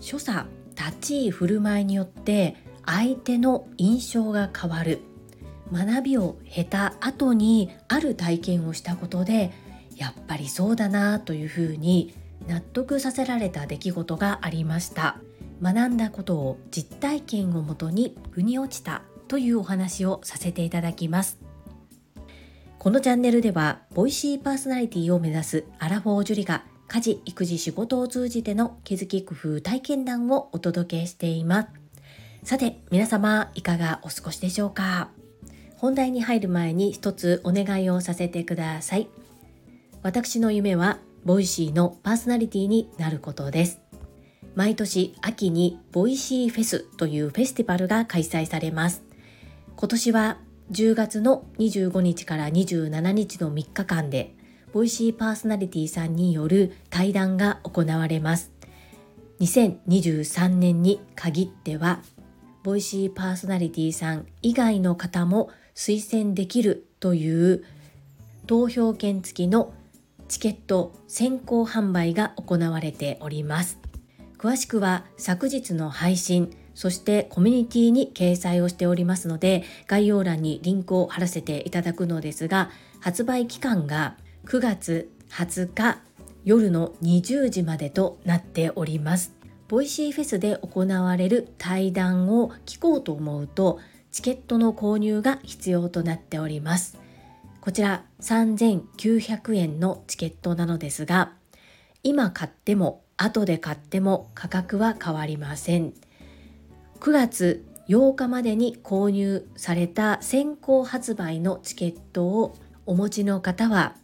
所作立ち居振る舞いによって相手の印象が変わる。学びを経た後にある体験をしたことでやっぱりそうだなというふうに納得させられた出来事がありました。学んだことを実体験をもとに腑に落ちたというお話をさせていただきます。このチャンネルではボイシーパーソナリティを目指すアラフォージュリが家事育児仕事を通じての気づき工夫体験談をお届けしています。さて皆様いかがお過ごしでしょうか？本題に入る前に一つお願いをさせてください。私の夢は Voicy のパーソナリティになることです。毎年秋に Voicy フェスというフェスティバルが開催されます。今年は10月の25日から27日の3日間で Voicy パーソナリティさんによる対談が行われます。2023年に限ってはボイシーパーソナリティさん以外の方も推薦できるという投票権付きのチケット先行販売が行われております。詳しくは昨日の配信そしてコミュニティに掲載をしておりますので概要欄にリンクを貼らせていただくのですが発売期間が9月20日夜の20時までとなっております。 Voicy フェスで行われる対談を聞こうと思うとチケットの購入が必要となっております。こちら3900円のチケットなのですが今買っても後で買っても価格は変わりません。9月8日までに購入された先行発売のチケットをお持ちの方は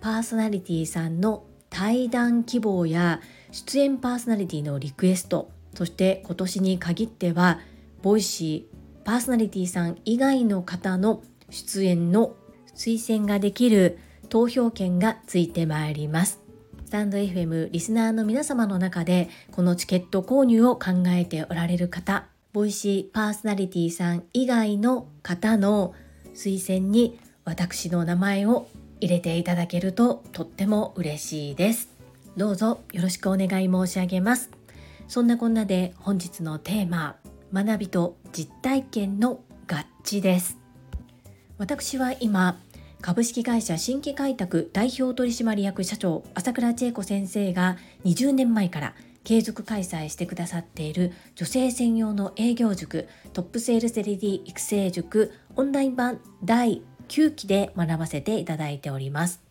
パーソナリティさんの対談希望や出演パーソナリティのリクエストそして今年に限っては Voicy パーソナリティさん以外の方の出演の推薦ができる投票権がついてまいります。スタンド FM リスナーの皆様の中でこのチケット購入を考えておられる方 Voicy パーソナリティさん以外の方の推薦に私の名前を入れていただけるととっても嬉しいです。どうぞよろしくお願い申し上げます。そんなこんなで本日のテーマ学びと実体験の合致です。私は今株式会社新規開拓代表取締役社長朝倉千恵子先生が20年前から継続開催してくださっている女性専用の営業塾トップセールスレディ育成塾オンライン版第9期で学ばせていただいております。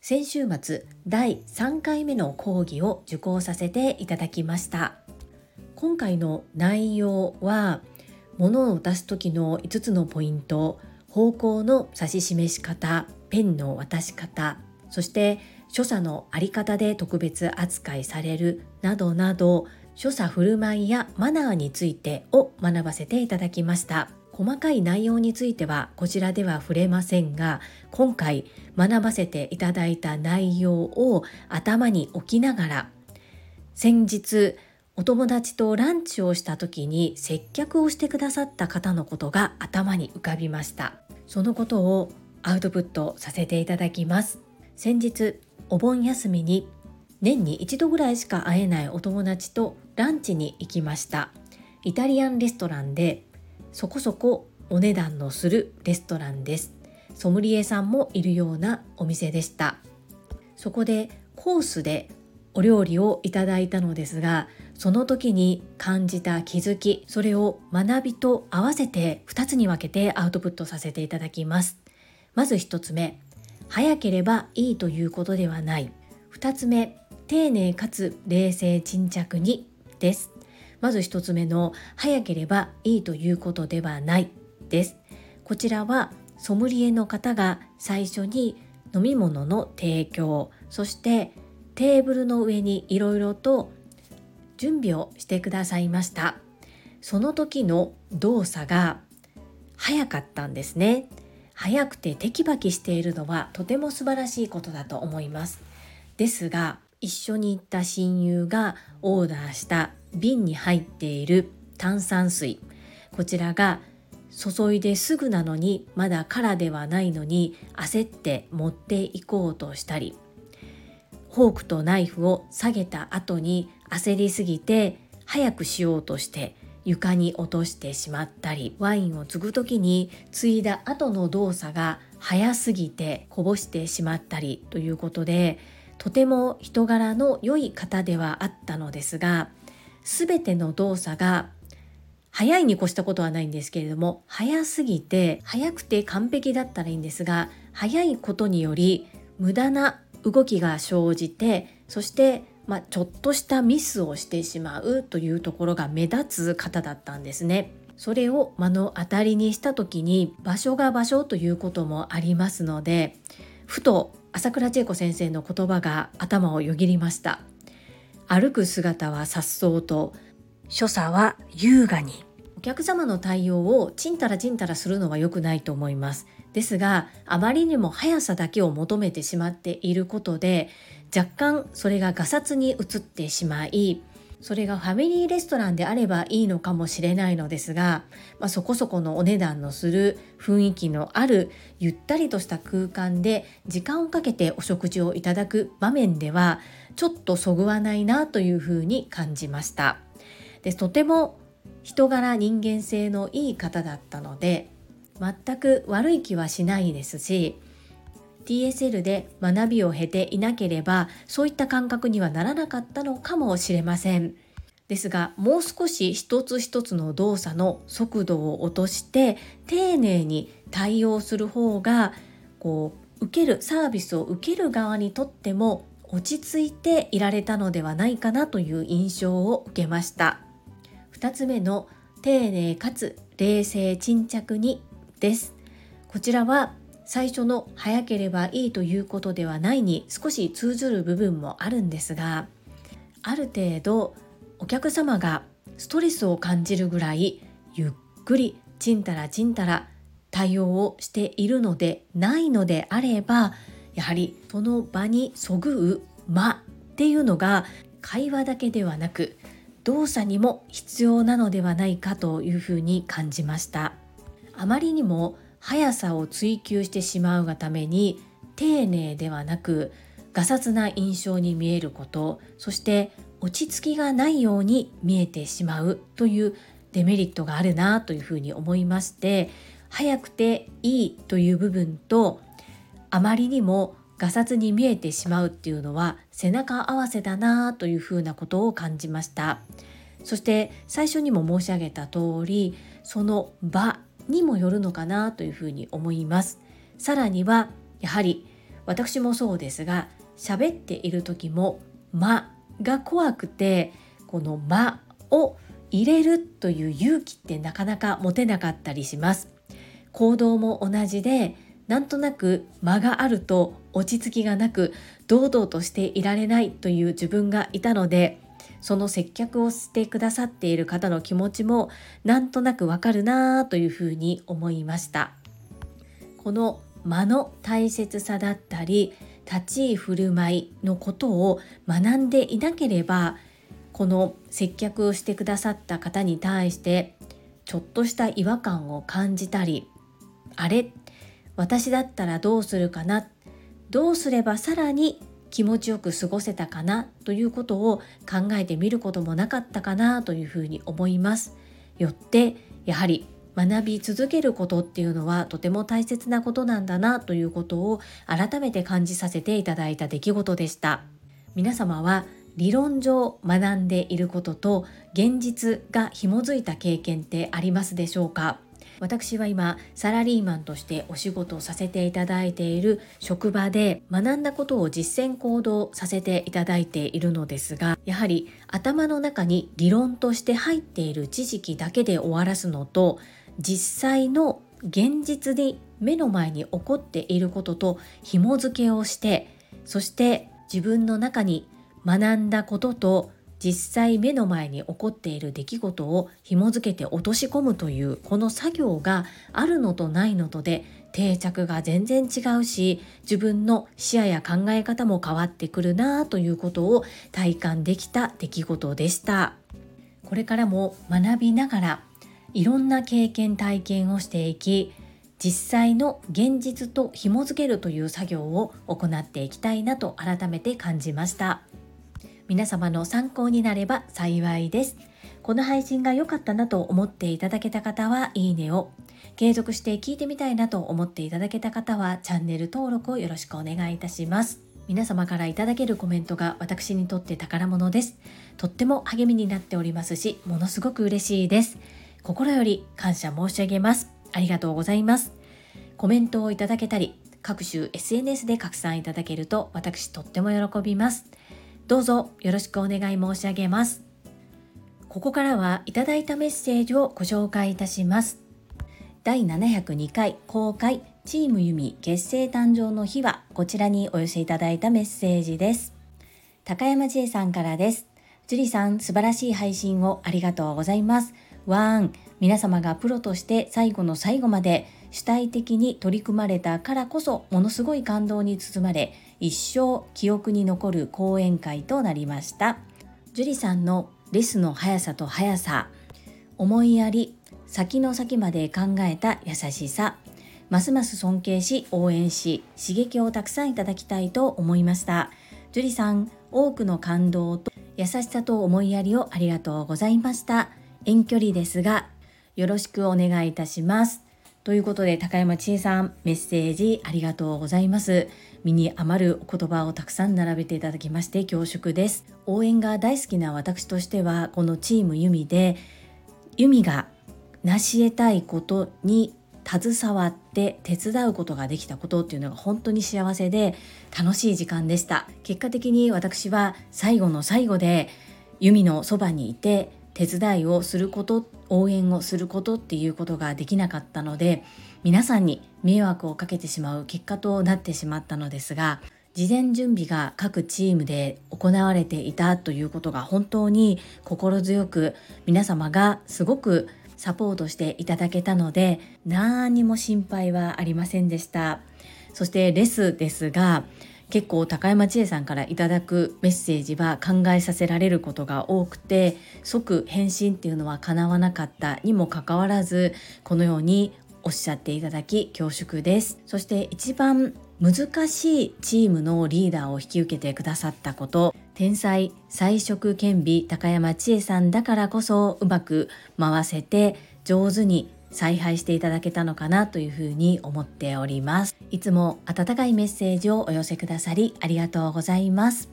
先週末第3回目の講義を受講させていただきました。今回の内容は物を出す時の5つのポイント方向の指し示し方ペンの渡し方そして所作のあり方で特別扱いされるなどなど所作振る舞いやマナーについてを学ばせていただきました。細かい内容についてはこちらでは触れませんが今回学ばせていただいた内容を頭に置きながら先日お友達とランチをした時に接客をしてくださった方のことが頭に浮かびました。そのことをアウトプットさせていただきます。先日お盆休みに年に一度ぐらいしか会えないお友達とランチに行きました。イタリアンレストランでそこそこお値段のするレストランです。ソムリエさんもいるようなお店でした。そこでコースでお料理をいただいたのですがその時に感じた気づきそれを学びと合わせて2つに分けてアウトプットさせていただきます。まず1つ目早ければいいということではない。2つ目丁寧かつ冷静沈着にです。まず1つ目の早ければいいということではないです。こちらはソムリエの方が最初に飲み物の提供そしてテーブルの上にいろいろと準備をしてくださいました。その時の動作が早かったんですね。早くてテキパキしているのはとても素晴らしいことだと思います。ですが一緒に行った親友がオーダーした瓶に入っている炭酸水。こちらが注いですぐなのにまだ空ではないのに焦って持っていこうとしたりフォークとナイフを下げた後に焦りすぎて早くしようとして床に落としてしまったりワインを継ぐ時に継いだ後の動作が早すぎてこぼしてしまったりということでとても人柄の良い方ではあったのですが全ての動作が早いに越したことはないんですけれども早すぎて早くて完璧だったらいいんですが早いことにより無駄な動きが生じてそしてまあ、ちょっとしたミスをしてしまうというところが目立つ方だったんですね。それを目の当たりにした時に場所が場所ということもありますのでふと朝倉千恵子先生の言葉が頭をよぎりました。歩く姿は颯爽と所作は優雅に。お客様の対応をちんたらちんたらするのは良くないと思いますですがあまりにも速さだけを求めてしまっていることで若干それがガサツに移ってしまいそれがファミリーレストランであればいいのかもしれないのですが、まあ、そこそこのお値段のする雰囲気のあるゆったりとした空間で時間をかけてお食事をいただく場面ではちょっとそぐわないなというふうに感じました。でとても人柄人間性のいい方だったので全く悪い気はしないですし TSL で学びを経ていなければそういった感覚にはならなかったのかもしれません。ですがもう少し一つ一つの動作の速度を落として丁寧に対応する方がこう受けるサービスを受ける側にとっても落ち着いていられたのではないかなという印象を受けました2つ目の丁寧かつ冷静沈着にです。こちらは最初の早ければいいということではないに少し通ずる部分もあるんですがある程度お客様がストレスを感じるぐらいゆっくりちんたらちんたら対応をしているのでないのであればやはりその場にそぐう間っていうのが会話だけではなく動作にも必要なのではないかというふうに感じました。あまりにも速さを追求してしまうがために丁寧ではなくガサツな印象に見えることそして落ち着きがないように見えてしまうというデメリットがあるなというふうに思いまして早くていいという部分とあまりにもガサツに見えてしまうっていうのは背中合わせだなというふうなことを感じました。そして最初にも申し上げた通りその場にもよるのかなというふうに思います。さらにはやはり私もそうですが喋っている時も間が怖くてこの間を入れるという勇気ってなかなか持てなかったりします。行動も同じでなんとなく間があると落ち着きがなく堂々としていられないという自分がいたのでその接客をしてくださっている方の気持ちもなんとなくわかるなというふうに思いました。この間の大切さだったり立ち居振る舞いのことを学んでいなければこの接客をしてくださった方に対してちょっとした違和感を感じたりあれ私だったらどうするかなどうすればさらに気持ちよく過ごせたかなということを考えてみることもなかったかなというふうに思います。よってやはり学び続けることっていうのはとても大切なことなんだなということを改めて感じさせていただいた出来事でした。皆様は理論上学んでいることと現実が紐づいた経験ってありますでしょうか？私は今サラリーマンとしてお仕事をさせていただいている職場で学んだことを実践行動させていただいているのですがやはり頭の中に理論として入っている知識だけで終わらすのと実際の現実に目の前に起こっていることと紐付けをしてそして自分の中に学んだことと実際目の前に起こっている出来事を紐付けて落とし込むというこの作業があるのとないのとで定着が全然違うし自分の視野や考え方も変わってくるなということを体感できた出来事でした。これからも学びながらいろんな経験体験をしていき実際の現実と紐付けるという作業を行っていきたいなと改めて感じました。皆様の参考になれば幸いです。この配信が良かったなと思っていただけた方はいいねを。継続して聞いてみたいなと思っていただけた方はチャンネル登録をよろしくお願いいたします。皆様からいただけるコメントが私にとって宝物です。とっても励みになっておりますしものすごく嬉しいです。心より感謝申し上げます。ありがとうございます。コメントをいただけたり各種 SNS で拡散いただけると私とっても喜びます。どうぞよろしくお願い申し上げます。ここからはいただいたメッセージをご紹介いたします。第702回公開チームユミ結成誕生の日はこちらにお寄せいただいたメッセージです。高山千恵さんからです。樹里さん素晴らしい配信をありがとうございます。ワン皆様がプロとして最後の最後まで主体的に取り組まれたからこそものすごい感動に包まれ一生記憶に残る講演会となりました。樹里さんのレスの速さと速さ思いやり先の先まで考えた優しさますます尊敬し応援し刺激をたくさんいただきたいと思いました。樹里さん多くの感動と優しさと思いやりをありがとうございました。遠距離ですがよろしくお願いいたします。ということで高山千恵さんメッセージありがとうございます。身に余るお言葉をたくさん並べていただきまして恐縮です。応援が大好きな私としてはこのチームユミでユミが成し得たいことに携わって手伝うことができたことっていうのが本当に幸せで楽しい時間でした。結果的に私は最後の最後でユミのそばにいて手伝いをすること応援をすることっていうことができなかったので皆さんに迷惑をかけてしまう結果となってしまったのですが事前準備が各チームで行われていたということが本当に心強く皆様がすごくサポートしていただけたので何にも心配はありませんでした。そしてレスですが結構高山千恵さんからいただくメッセージは考えさせられることが多くて即返信っていうのは叶わなかったにもかかわらずこのようにおっしゃっていただき恐縮です。そして一番難しいチームのリーダーを引き受けてくださったこと天才才色兼備高山千恵さんだからこそうまく回せて上手に采配していただけたのかなというふうに思っております。いつも温かいメッセージをお寄せくださりありがとうございます。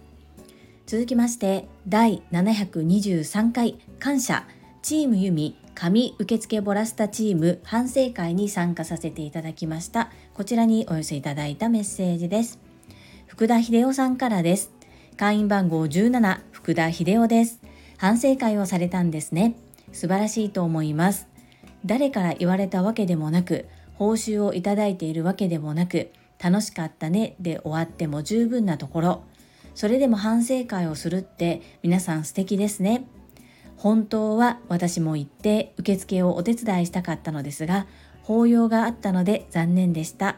続きまして第723回感謝。チームユミ紙受付ボラスタチーム反省会に参加させていただきました。こちらにお寄せいただいたメッセージです。福田秀夫さんからです。会員番号17福田秀夫です。反省会をされたんですね。素晴らしいと思います。誰から言われたわけでもなく報酬をいただいているわけでもなく楽しかったねで終わっても十分なところそれでも反省会をするって皆さん素敵ですね本当は私も行って受付をお手伝いしたかったのですが法要があったので残念でした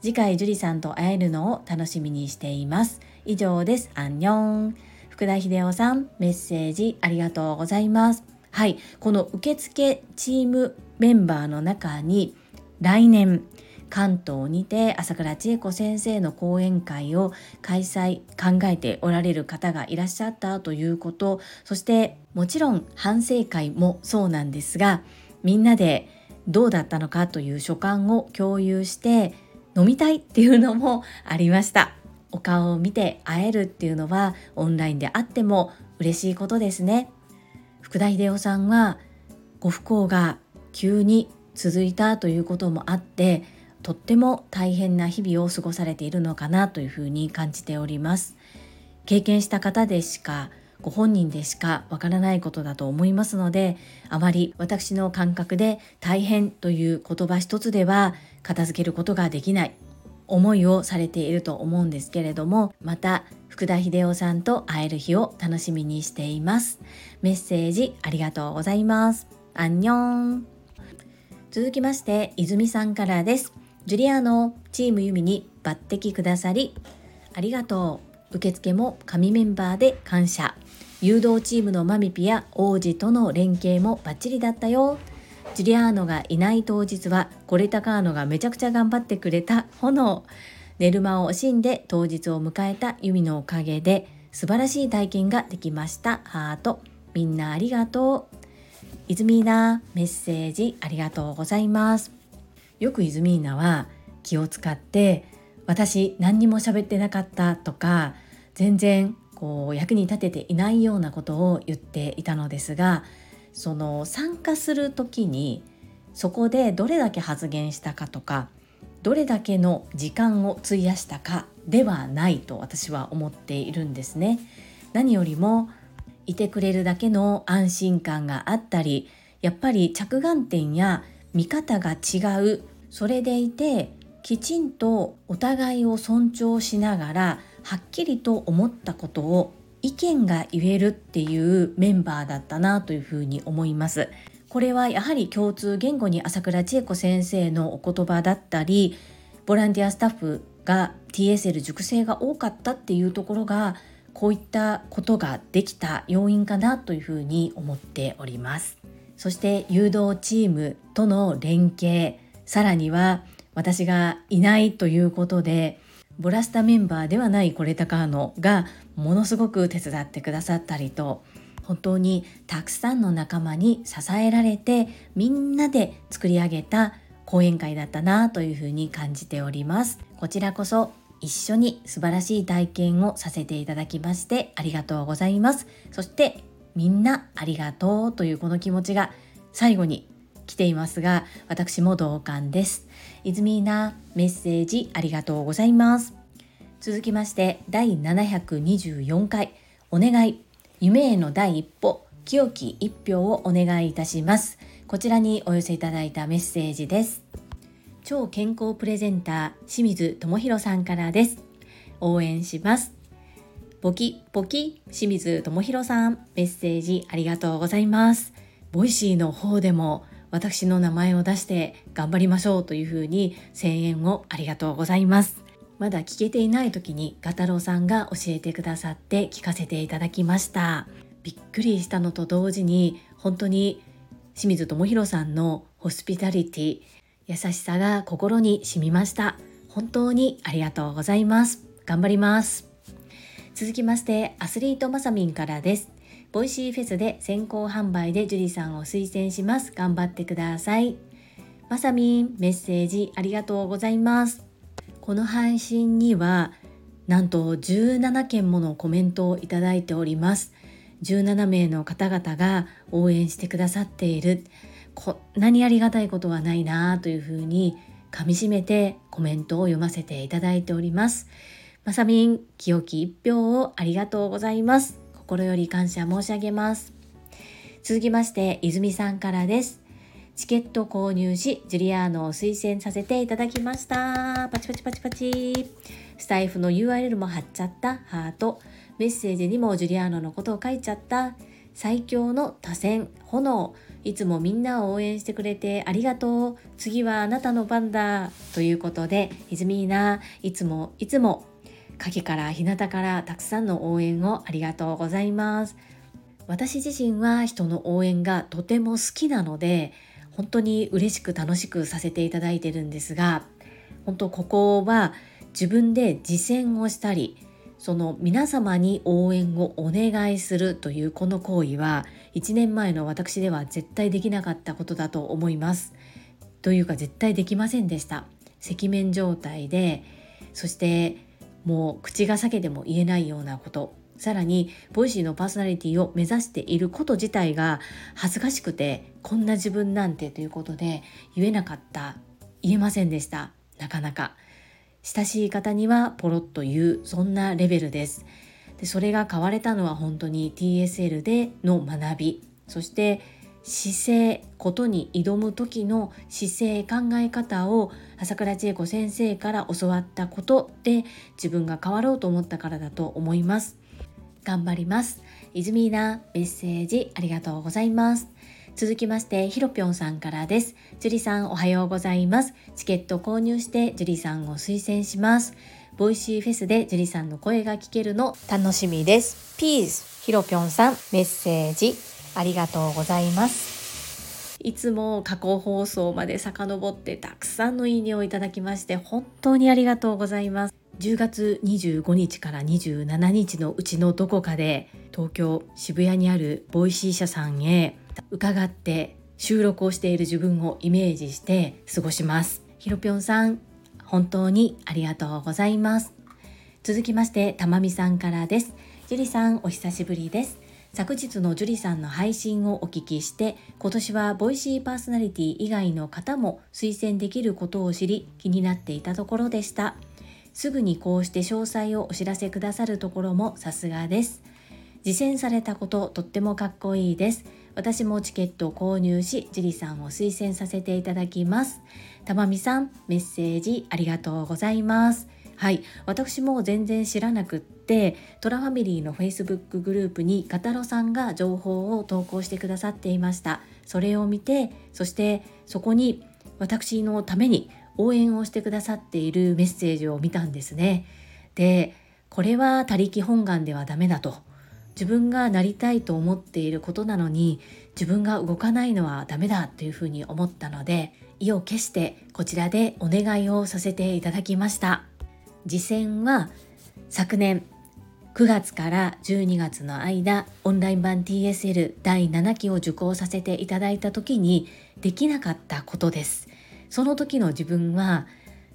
次回樹里さんと会えるのを楽しみにしています以上です。アンニョン。福田秀夫さん、メッセージありがとうございます。はい、この受付チームメンバーの中に来年関東にて朝倉千恵子先生の講演会を開催考えておられる方がいらっしゃったということそしてもちろん反省会もそうなんですがみんなでどうだったのかという所感を共有して飲みたいっていうのも ありました。お顔を見て会えるっていうのはオンラインであっても嬉しいことですね。福田秀夫さんはご不幸が急に続いたということもあってとっても大変な日々を過ごされているのかなというふうに感じております。経験した方でしかご本人でしかわからないことだと思いますのであまり私の感覚で大変という言葉一つでは片付けることができない。思いをされていると思うんですけれどもまた福田秀夫さんと会える日を楽しみにしています。メッセージありがとうございます。アンニョン。続きまして泉さんからです。ジュリアのチームユミに抜擢くださりありがとう。受付も神メンバーで感謝。誘導チームのマミピや王子との連携もバッチリだったよ。ジュリアーノがいない当日はコレタカーノがめちゃくちゃ頑張ってくれた炎。寝る間を惜しんで当日を迎えたユミのおかげで素晴らしい体験ができました。ハート。みんなありがとう。イズミーナメッセージありがとうございます。よくイズミーナは気を使って私何にも喋ってなかったとか全然こう役に立てていないようなことを言っていたのですがその参加する時にそこでどれだけ発言したかとかどれだけの時間を費やしたかではないと私は思っているんですね。何よりもいてくれるだけの安心感があったりやっぱり着眼点や見方が違うそれでいてきちんとお互いを尊重しながらはっきりと思ったことを意見が言えるっていうメンバーだったなというふうに思います。これはやはり共通言語に朝倉千恵子先生のお言葉だったりボランティアスタッフが TSL 熟成が多かったっていうところがこういったことができた要因かなというふうに思っておりますそして誘導チームとの連携さらには私がいないということでボラスタメンバーではないコレタカーノがものすごく手伝ってくださったりと本当にたくさんの仲間に支えられてみんなで作り上げた講演会だったなというふうに感じております。こちらこそ一緒に素晴らしい体験をさせていただきましてありがとうございます。そしてみんなありがとうというこの気持ちが最後に来ていますが私も同感です。イズミーナメッセージありがとうございます。続きまして第724回。お願い。夢への第一歩。清き一票をお願いいたします。こちらにお寄せいただいたメッセージです。超健康プレゼンター清水智博さんからです。応援します。ポキポキ清水智博さん。メッセージありがとうございます。Voicy の方でも私の名前を出して頑張りましょうというふうに声援をありがとうございます。まだ聞けていない時にガタロウさんが教えてくださって聞かせていただきました。びっくりしたのと同時に本当に清水智博さんのホスピタリティ優しさが心に染みました。本当にありがとうございます。頑張ります。続きましてアスリートマサミンからです。Voicy フェスで先行販売でジュリさんを推薦します。頑張ってください。マサミンメッセージありがとうございます。この配信にはなんと17件ものコメントをいただいております17名の方々が応援してくださっているこんなにありがたいことはないなというふうに噛みしめてコメントを読ませていただいております。まさみん、清き一票をありがとうございます。心より感謝申し上げます。続きまして、泉さんからです。チケット購入し、ジュリアーノを推薦させていただきました。パチパチパチパチ。スタイフの URL も貼っちゃった。ハート。メッセージにもジュリアーノのことを書いちゃった。最強の多選、炎。いつもみんなを応援してくれてありがとう。次はあなたの番だ。ということで、イズミーナ、いつもいつも影から日向からたくさんの応援をありがとうございます。私自身は人の応援がとても好きなので、本当に嬉しく楽しくさせていただいてるんですが、本当ここは自分で実践をしたり、その皆様に応援をお願いするというこの行為は1年前の私では絶対できなかったことだと思います。というか絶対できませんでした。赤面状態でそしてもう口が裂けても言えないようなことさらにボイシーのパーソナリティを目指していること自体が恥ずかしくてこんな自分なんてということで言えなかった言えませんでしたなかなか。親しい方にはポロッと言うそんなレベルです。でそれが変われたのは本当に TSL での学び。そして姿勢ことに挑む時の姿勢考え方を朝倉千恵子先生から教わったことで自分が変わろうと思ったからだと思います。頑張りますイズミーナメッセージありがとうございます続きまして、ひろぴょんさんからです。樹里さんおはようございます。チケット購入して樹里さんを推薦します。ボイシーフェスで樹里さんの声が聞けるの楽しみです。ピース、ひろぴょんさん、メッセージありがとうございます。いつも過去放送まで遡ってたくさんのいいねをいただきまして本当にありがとうございます10月25日から27日のうちのどこかで東京渋谷にあるボイシー社さんへ伺って収録をしている自分をイメージして過ごします。ひろぴょんさん本当にありがとうございます。続きましてたまみさんからです。ジュリさんお久しぶりです。昨日のジュリさんの配信をお聞きして今年はボイシーパーソナリティ以外の方も推薦できることを知り気になっていたところでした。すぐにこうして詳細をお知らせくださるところもさすがです。実践されたこととってもかっこいいです。私もチケットを購入しジリさんを推薦させていただきます。たまみさんメッセージありがとうございます。はい。私も全然知らなくってトラファミリーの Facebook グループにガタロさんが情報を投稿してくださっていました。それを見てそしてそこに私のために応援をしてくださっているメッセージを見たんですね。でこれは他力本願ではダメだと。自分がなりたいと思っていることなのに自分が動かないのはダメだというふうに思ったので意を決してこちらでお願いをさせていただきました。実践は昨年9月から12月の間オンライン版 TSL 第7期を受講させていただいた時にできなかったことです。その時の自分は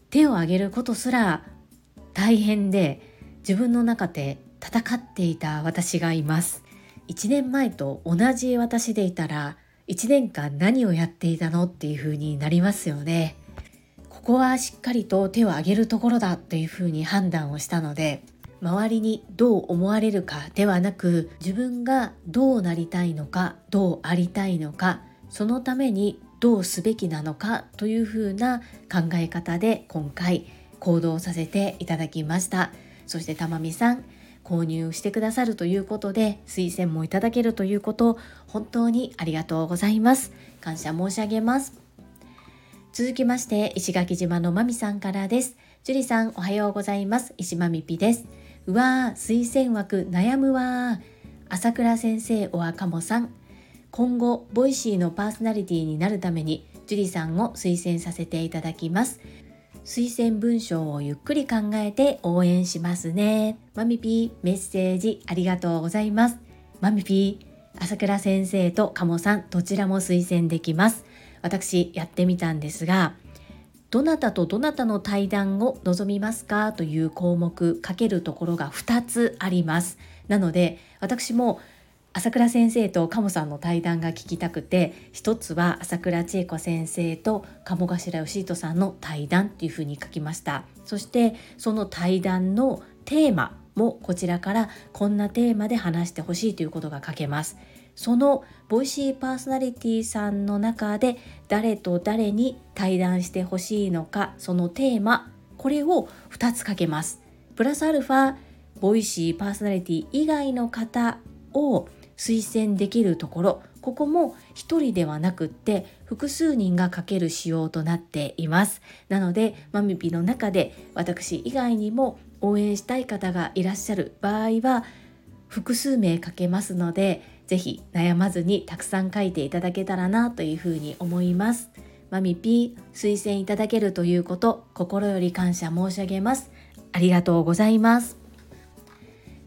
手を挙げることすら大変で自分の中で戦っていた私がいます。1年前と同じ私でいたら1年間何をやっていたのっていう風になりますよね。ここはしっかりと手を挙げるところだというふうに判断をしたので周りにどう思われるかではなく自分がどうなりたいのかどうありたいのかそのためにどうすべきなのかというふうな考え方で今回行動させていただきました。そしてたまみさん購入してくださるということで推薦もいただけるということ本当にありがとうございます。感謝申し上げます。続きまして石垣島のまみさんからです。樹里さんおはようございます。石まみぴです。うわー推薦枠悩むわ朝倉先生おあかもさん。今後ボイシーのパーソナリティになるために樹里さんを推薦させていただきます。推薦文章をゆっくり考えて応援しますね。まみぴーメッセージありがとうございます。まみぴー朝倉先生とかもさんどちらも推薦できます。私やってみたんですがどなたとどなたの対談を望みますか？という項目かけるところが2つあります。なので私も朝倉先生と鴨さんの対談が聞きたくて一つは朝倉千恵子先生と鴨頭義人さんの対談っていうふうに書きました。そしてその対談のテーマもこちらからこんなテーマで話してほしいということが書けます。そのボイシーパーソナリティさんの中で誰と誰に対談してほしいのかそのテーマこれを2つかけます。プラスアルファボイシーパーソナリティ以外の方を推薦できるところここも1人ではなくって複数人が書ける仕様となっていますなのでマミピの中で私以外にも応援したい方がいらっしゃる場合は複数名書けますのでぜひ悩まずにたくさん書いていただけたらなというふうに思います。マミピー推薦いただけるということ心より感謝申し上げます。ありがとうございます。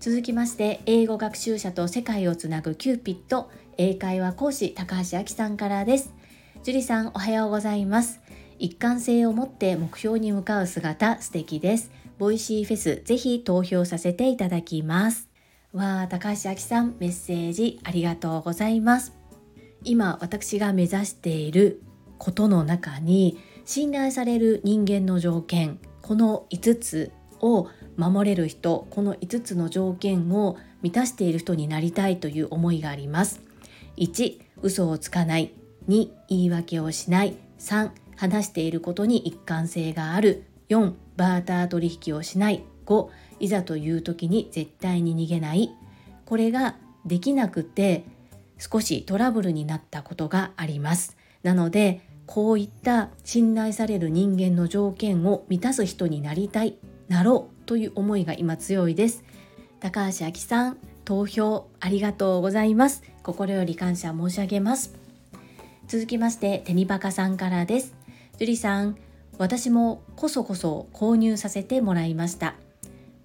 続きまして英語学習者と世界をつなぐキューピット英会話講師高橋明さんからです。樹里さんおはようございます。一貫性を持って目標に向かう姿素敵です。ボイシーフェスぜひ投票させていただきます。わあ高橋明さんメッセージありがとうございます今私が目指していることの中に信頼される人間の条件この5つを守れる人この5つの条件を満たしている人になりたいという思いがあります。1嘘をつかない。2言い訳をしない。3話していることに一貫性がある。4バーター取引をしない。5いざという時に絶対に逃げない。これができなくて少しトラブルになったことがあります。なのでこういった信頼される人間の条件を満たす人になりたい。なろう。という思いが今強いです。高橋明さん投票ありがとうございます。心より感謝申し上げます。続きましてテニバカさんからです。ジュリさん私もこそこそ購入させてもらいました。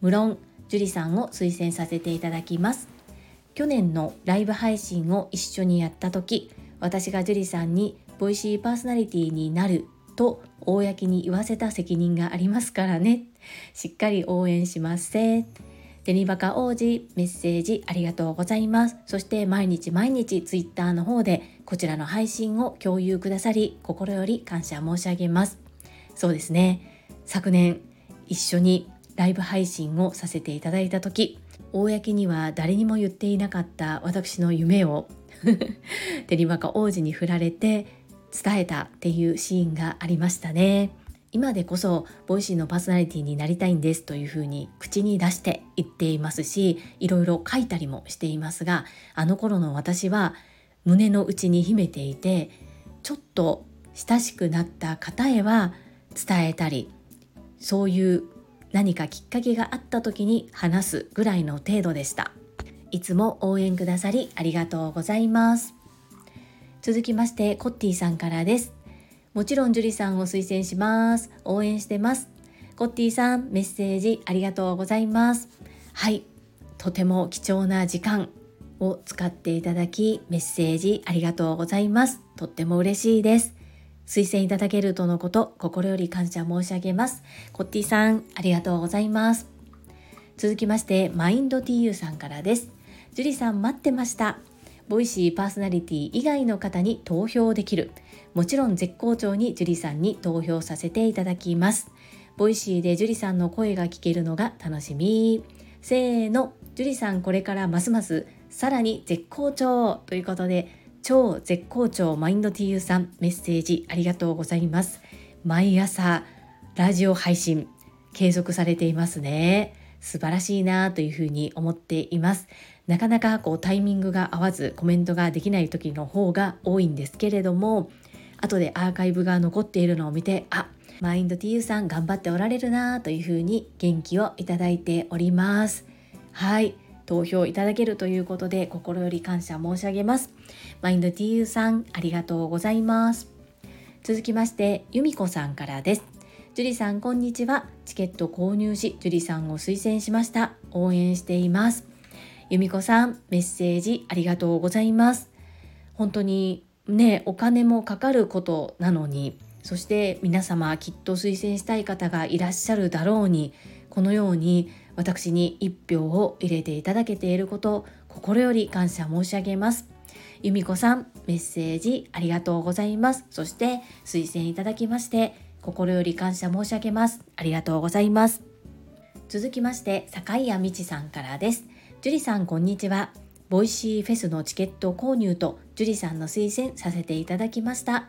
無論ジュリさんを推薦させていただきます。去年のライブ配信を一緒にやった時私がジュリさんにボイシーパーソナリティになると公に言わせた責任がありますからね。しっかり応援しますせ。デニバカ王子メッセージありがとうございます。そして毎日毎日ツイッターの方でこちらの配信を共有くださり心より感謝申し上げます。そうですね。昨年一緒にライブ配信をさせていただいた時公には誰にも言っていなかった私の夢を デニバカ王子に振られて伝えたっていうシーンがありましたね。今でこそボイシーのパーソナリティになりたいんですというふうに口に出して言っていますしいろいろ書いたりもしていますがあの頃の私は胸の内に秘めていてちょっと親しくなった方へは伝えたりそういう何かきっかけがあった時に話すぐらいの程度でした。いつも応援くださりありがとうございます。続きましてコッティさんからです。もちろん樹里さんを推薦します。応援してます。コッティさん、メッセージありがとうございます。はい、とても貴重な時間を使っていただき、メッセージありがとうございます。とっても嬉しいです。推薦いただけるとのこと、心より感謝申し上げます。コッティさん、ありがとうございます。続きまして、マインド TU さんからです。樹里さん待ってました。ボイシーパーソナリティ以外の方に投票できる。もちろん絶好調に樹里さんに投票させていただきます。ボイシーで樹里さんの声が聞けるのが楽しみ。せーの、樹里さんこれからますますさらに絶好調ということで、超絶好調マインド TU さんメッセージありがとうございます。毎朝ラジオ配信継続されていますね。素晴らしいなというふうに思っています。なかなかこうタイミングが合わずコメントができない時の方が多いんですけれども後でアーカイブが残っているのを見てあマインド TU さん頑張っておられるなというふうに元気をいただいております。はい。投票いただけるということで心より感謝申し上げます。マインド TU さんありがとうございます。続きまして由美子さんからです。樹里さんこんにちは。チケット購入し樹里さんを推薦しました。応援しています。由美子さんメッセージありがとうございます。本当にねお金もかかることなのにそして皆様きっと推薦したい方がいらっしゃるだろうにこのように私に一票を入れていただけていること心より感謝申し上げます。由美子さんメッセージありがとうございます。そして推薦いただきまして心より感謝申し上げます。ありがとうございます。続きまして坂井谷美智さんからです。樹里さんこんにちは。ボイシーフェスのチケット購入と樹里さんの推薦させていただきました。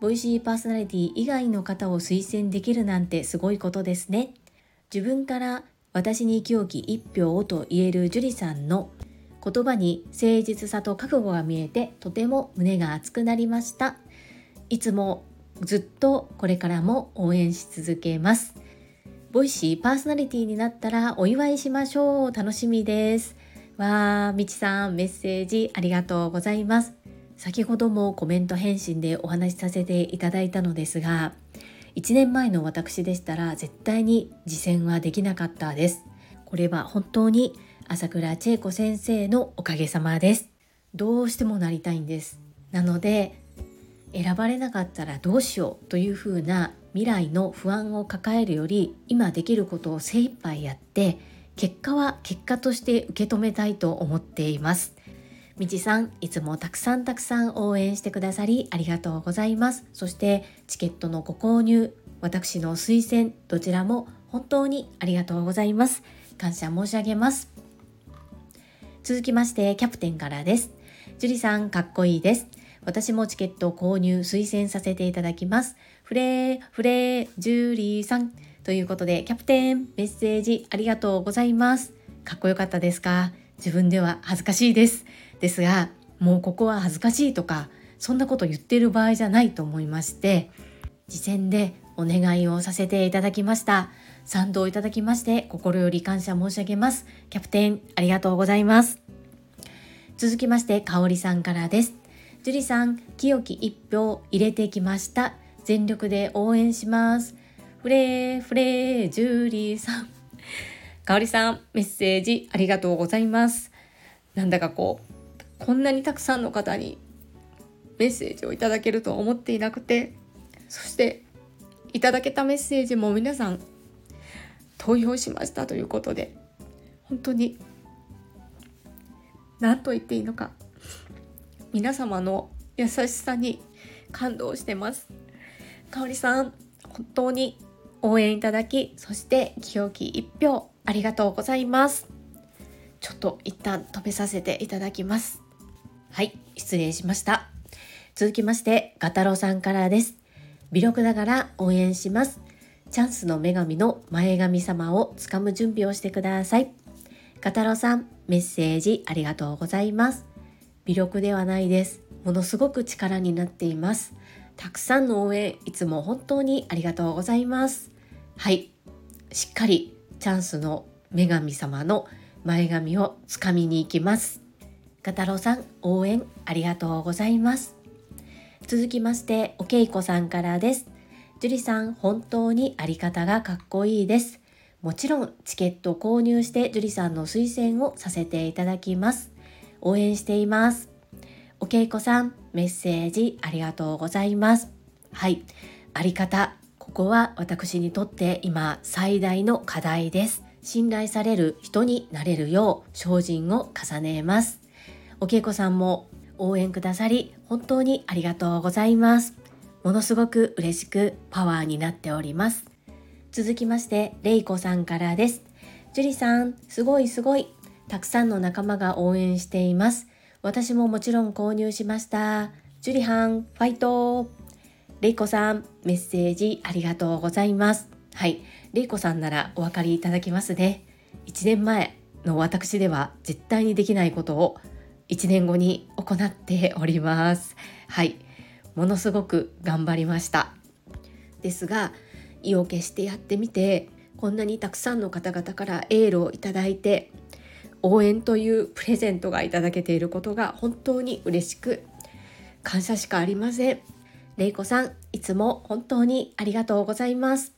ボイシーパーソナリティ以外の方を推薦できるなんてすごいことですね。自分から私に清き一票をと言える樹里さんの言葉に誠実さと覚悟が見えてとても胸が熱くなりました。いつもずっとこれからも応援し続けます。ボイシーパーソナリティになったらお祝いしましょう。楽しみです。わー、みちさん、メッセージありがとうございます。先ほどもコメント返信でお話しさせていただいたのですが、1年前の私でしたら絶対に実践はできなかったです。これは本当に朝倉千恵子先生のおかげさまです。どうしてもなりたいんです。なので、選ばれなかったらどうしようというふうな未来の不安を抱えるより今できることを精一杯やって結果は結果として受け止めたいと思っています。みちさんいつもたくさんたくさん応援してくださりありがとうございます。そしてチケットのご購入私の推薦どちらも本当にありがとうございます。感謝申し上げます。続きましてキャプテンからです。樹里さんかっこいいです。私もチケット購入推薦させていただきます。フレーフレージュリーさん。ということで、キャプテン、メッセージありがとうございます。かっこよかったですか？自分では恥ずかしいです。ですが、もうここは恥ずかしいとか、そんなこと言ってる場合じゃないと思いまして、事前でお願いをさせていただきました。賛同いただきまして心より感謝申し上げます。キャプテン、ありがとうございます。続きまして、かおりさんからです。樹里さん清き一票入れてきました全力で応援しますフレーフレージュリーさん。かおりさんメッセージありがとうございます。なんだかこうこんなにたくさんの方にメッセージをいただけると思っていなくてそしていただけたメッセージも皆さん投票しましたということで本当に何と言っていいのか皆様の優しさに感動してます。かおりさん本当に応援いただきそして清き一票ありがとうございます。ちょっと一旦止めさせていただきます。はい失礼しました。続きましてガタロさんからです。微力ながら応援します。チャンスの女神の前髪様をつかむ準備をしてください。ガタロさんメッセージありがとうございます。微力ではないです。ものすごく力になっています。たくさんの応援いつも本当にありがとうございます。はい。しっかりチャンスの女神様の前髪をつかみに行きます。ガタロさん応援ありがとうございます。続きましておけいこさんからです。樹里さん本当にあり方がかっこいいです。もちろんチケット購入して樹里さんの推薦をさせていただきます。応援しています。おけいこさんメッセージありがとうございます。はい。あり方ここは私にとって今最大の課題です。信頼される人になれるよう精進を重ねます。おけいこさんも応援くださり本当にありがとうございます。ものすごく嬉しくパワーになっております。続きましてれいこさんからです。樹里さんすごいすごい。たくさんの仲間が応援しています。私ももちろん購入しました。ジュリハンファイト。れいこさんメッセージありがとうございます。はい。れいこさんならお分かりいただきますね。1年前の私では絶対にできないことを1年後に行っております。はい。ものすごく頑張りました。ですが意を決してやってみてこんなにたくさんの方々からエールをいただいて応援というプレゼントがいただけていることが本当に嬉しく感謝しかありません。れいこさんいつも本当にありがとうございます。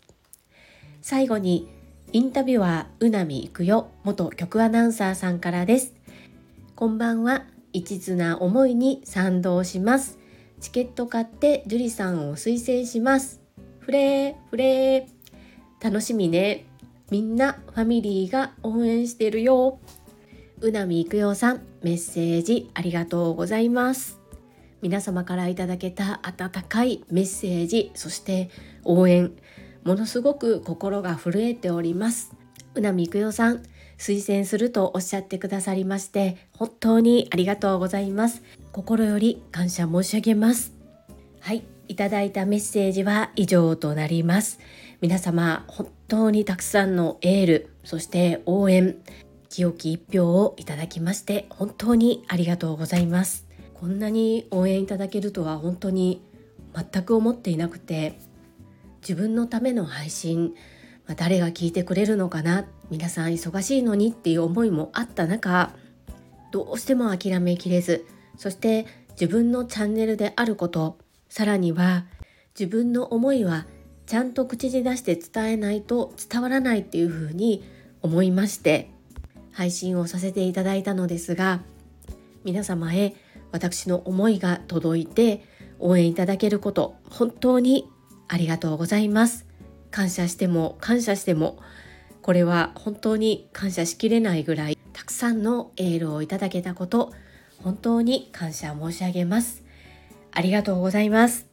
最後にインタビュアーうなみいくよ元局アナウンサーさんからです。こんばんは。一途な思いに賛同します。チケット買って樹里さんを推薦します。フレーフレー。楽しみね。みんなファミリーが応援してるよ。うなみいくよさんメッセージありがとうございます。皆様からいただけた温かいメッセージそして応援ものすごく心が震えております。うなみくよさん推薦するとおっしゃってくださりまして本当にありがとうございます。心より感謝申し上げます。はいいただいたメッセージは以上となります。皆様本当にたくさんのエールそして応援清き一票をいただきまして本当にありがとうございます。こんなに応援いただけるとは本当に全く思っていなくて自分のための配信、まあ、誰が聞いてくれるのかな皆さん忙しいのにっていう思いもあった中どうしても諦めきれずそして自分のチャンネルであることさらには自分の思いはちゃんと口に出して伝えないと伝わらないっていうふうに思いまして配信をさせていただいたのですが皆様へ私の思いが届いて応援いただけること本当にありがとうございます。感謝しても感謝してもこれは本当に感謝しきれないぐらいたくさんのエールをいただけたこと本当に感謝申し上げます。ありがとうございます。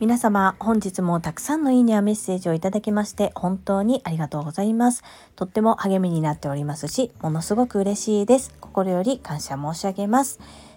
皆様本日もたくさんのいいねやメッセージをいただきまして本当にありがとうございます。とっても励みになっておりますしものすごく嬉しいです。心より感謝申し上げます。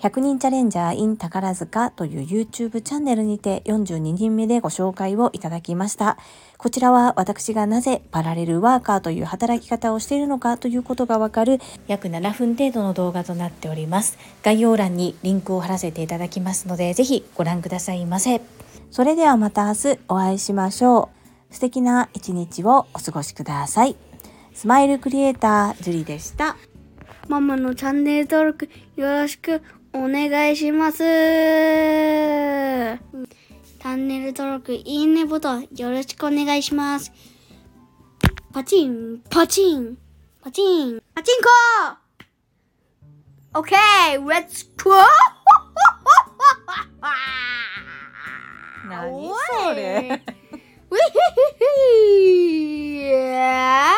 100人チャレンジャー in 宝塚という YouTube チャンネルにて42人目でご紹介をいただきました。こちらは私がなぜパラレルワーカーという働き方をしているのかということがわかる約7分程度の動画となっております。概要欄にリンクを貼らせていただきますので、ぜひご覧くださいませ。それではまた明日お会いしましょう。素敵な一日をお過ごしください。スマイルクリエイター、ジュリでした。ママのチャンネル登録よろしくお願いします。チャンネル登録、いいねボタンよろしくお願いします。パチン、パチン、パチン、パチンコ !Okay, let's go! 何それウィヒヒヒー